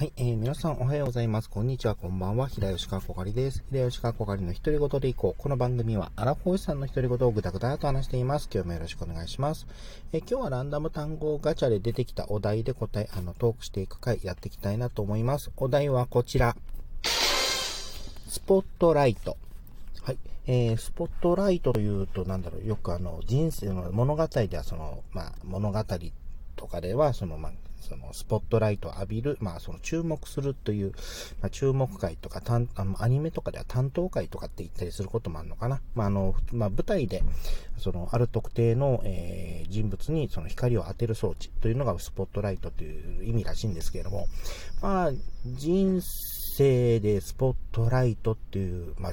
はい、えー、皆さんおはようございます。こんにちは、こんばんは。平吉川こかりです。平吉川こかりの独り言でいこう。この番組は、アラフォーさんの独り言をぐだぐだと話しています。今日もよろしくお願いします。えー、今日はランダム単語ガチャで出てきたお題で答え、あの、トークしていく回やっていきたいなと思います。お題はこちら。スポットライト。はい。えー、スポットライトというと、なんだろう、よくあの、人生の物語では、その、まあ、物語とかでは、その、まあ、そのスポットライトを浴びる、まあその注目するという、まあ、注目会とか、たんあのアニメとかでは担当会とかって言ったりすることもあるのかな。まああの、まあ舞台で、そのある特定の、えー、人物にその光を当てる装置というのがスポットライトという意味らしいんですけれども、まあ人生でスポットライトっていう、まあ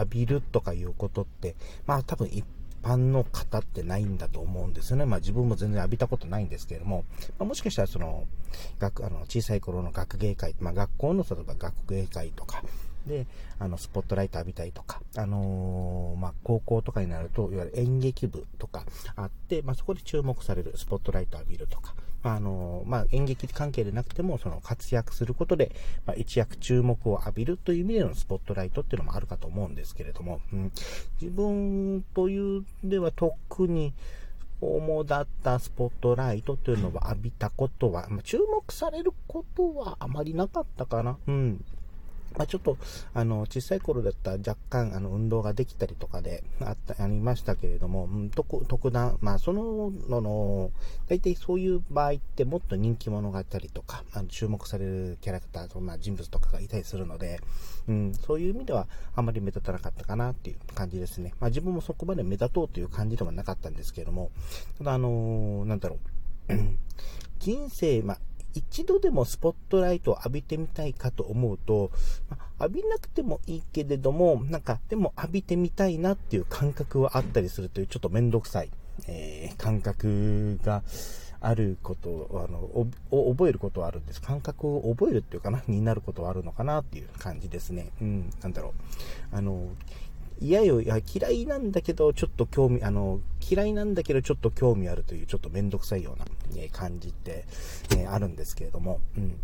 浴びるとかいうことって、まあ多分一般の方ってないんだと思うんですよね。まあ自分も全然浴びたことないんですけれども、まあ、もしかしたらその、学、あの、小さい頃の学芸会、まあ学校の例えば学芸会とか、で、あの、スポットライト浴びたりとか、あのー、まあ、高校とかになると、いわゆる演劇部とかあって、まあ、そこで注目されるスポットライト浴びるとか、あの、まあ、演劇関係でなくても、その活躍することで、まあ、一躍注目を浴びるという意味でのスポットライトっていうのもあるかと思うんですけれども、うん、自分というでは特に、主だったスポットライトというのは浴びたことは、まあ、注目されることはあまりなかったかな。うん。まあ、ちょっと、あの、小さい頃だったら若干、あの、運動ができたりとかで、あった、ありましたけれども、うん、特、特段、まあ、その、のの、大体そういう場合ってもっと人気者がいたりとか、あの注目されるキャラクターと、まあ、人物とかがいたりするので、うん、そういう意味では、あまり目立たなかったかなっていう感じですね。まあ、自分もそこまで目立とうという感じではなかったんですけれども、ただ、あのー、なんだろう、人生、まあ、一度でもスポットライトを浴びてみたいかと思うと、ま浴びなくてもいいけれども、なんか、でも浴びてみたいなっていう感覚はあったりするという、ちょっとめんどくさい、えー、感覚があることあのを覚えることはあるんです。感覚を覚えるっていうかな、になることはあるのかなっていう感じですね。うん、なんだろう。あの、嫌よ、いや、嫌いなんだけど、ちょっと興味、あの、嫌いなんだけど、ちょっと興味あるという、ちょっとめんどくさいような、え感じって、えあるんですけれども、うん。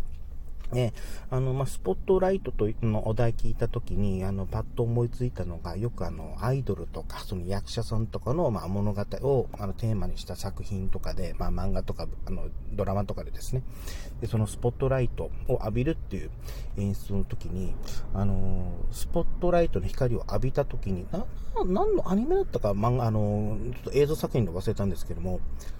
ね、あの、まあ、スポットライトとのお題聞いたときに、あの、パッと思いついたのが、よくあの、アイドルとか、その役者さんとかの、まあ、物語を、あの、テーマにした作品とかで、まあ、漫画とか、あの、ドラマとかでですね、で、そのスポットライトを浴びるっていう演出の時に、あの、スポットライトの光を浴びた時に、な、何のアニメだったか、漫画、あの、ちょっと映像作品で忘れたんですけども、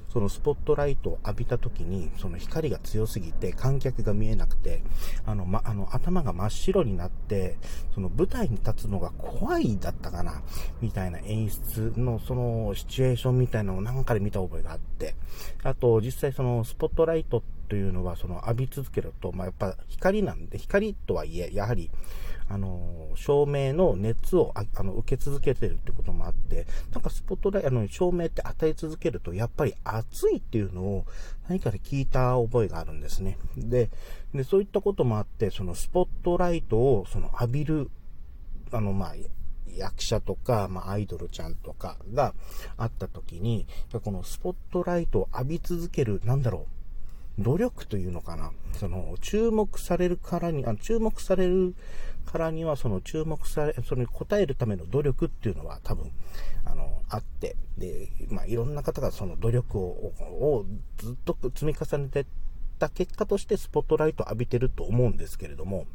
そのスポットライトを浴びた時に、その光が強すぎて観客が見えなくて、あの、ま、あの、頭が真っ白になって、その舞台に立つのが怖いだったかな、みたいな演出のそのシチュエーションみたいなのをなんかで見た覚えがあって、あと実際そのスポットライトってというのはその浴び続けると、まあ、やっぱ光なんで、光とはいえ、やはり、あの、照明の熱をあの受け続けてるってこともあって、なんかスポットライト、あの、照明って与え続けると、やっぱり暑いっていうのを何かで聞いた覚えがあるんですね。で、でそういったこともあって、そのスポットライトをその浴びる、あの、まあ、役者とか、まあ、アイドルちゃんとかがあった時に、このスポットライトを浴び続ける、なんだろう、努力というのかな。その、注目されるからに、あ注目されるからには、その注目され、それに応えるための努力っていうのは多分、あの、あって、で、まあ、いろんな方がその努力を、をずっと積み重ねてた結果としてスポットライトを浴びてると思うんですけれども、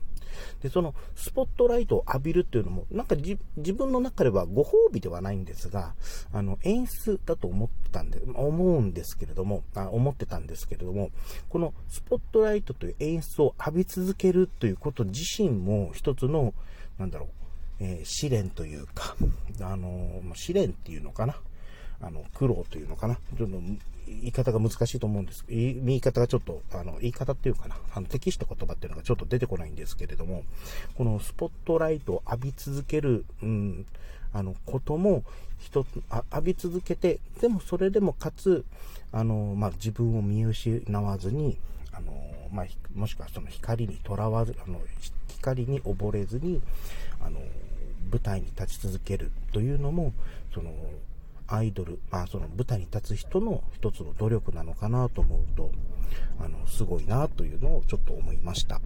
で、そのスポットライトを浴びるっていうのも、なんか自分の中ではご褒美ではないんですが、あの、演出だと思ってたんで、思うんですけれども、あ思ってたんですけれども、このスポットライトという演出を浴び続けるということ自身も一つの、なんだろう、えー、試練というか、あの試練っていうのかな。あの、苦労というのかな。ちょっと言い方が難しいと思うんです。言い方がちょっと、あの、言い方っていうかな。あの、適した言葉っていうのがちょっと出てこないんですけれども、このスポットライトを浴び続ける、うん、あの、ことも、一つ、浴び続けて、でもそれでもかつ、あの、まあ、自分を見失わずに、あの、まあ、もしくはその光にとらわず、あの、光に溺れずに、あの、舞台に立ち続けるというのも、その、アイドル、まあその舞台に立つ人の一つの努力なのかなと思うと、あの、すごいなというのをちょっと思いました。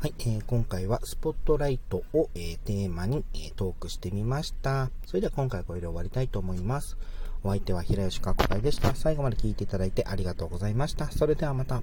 はい、えー、今回はスポットライトを、えー、テーマに、えー、トークしてみました。それでは今回これで終わりたいと思います。お相手は平吉かこかいでした。最後まで聞いていただいてありがとうございました。それではまた。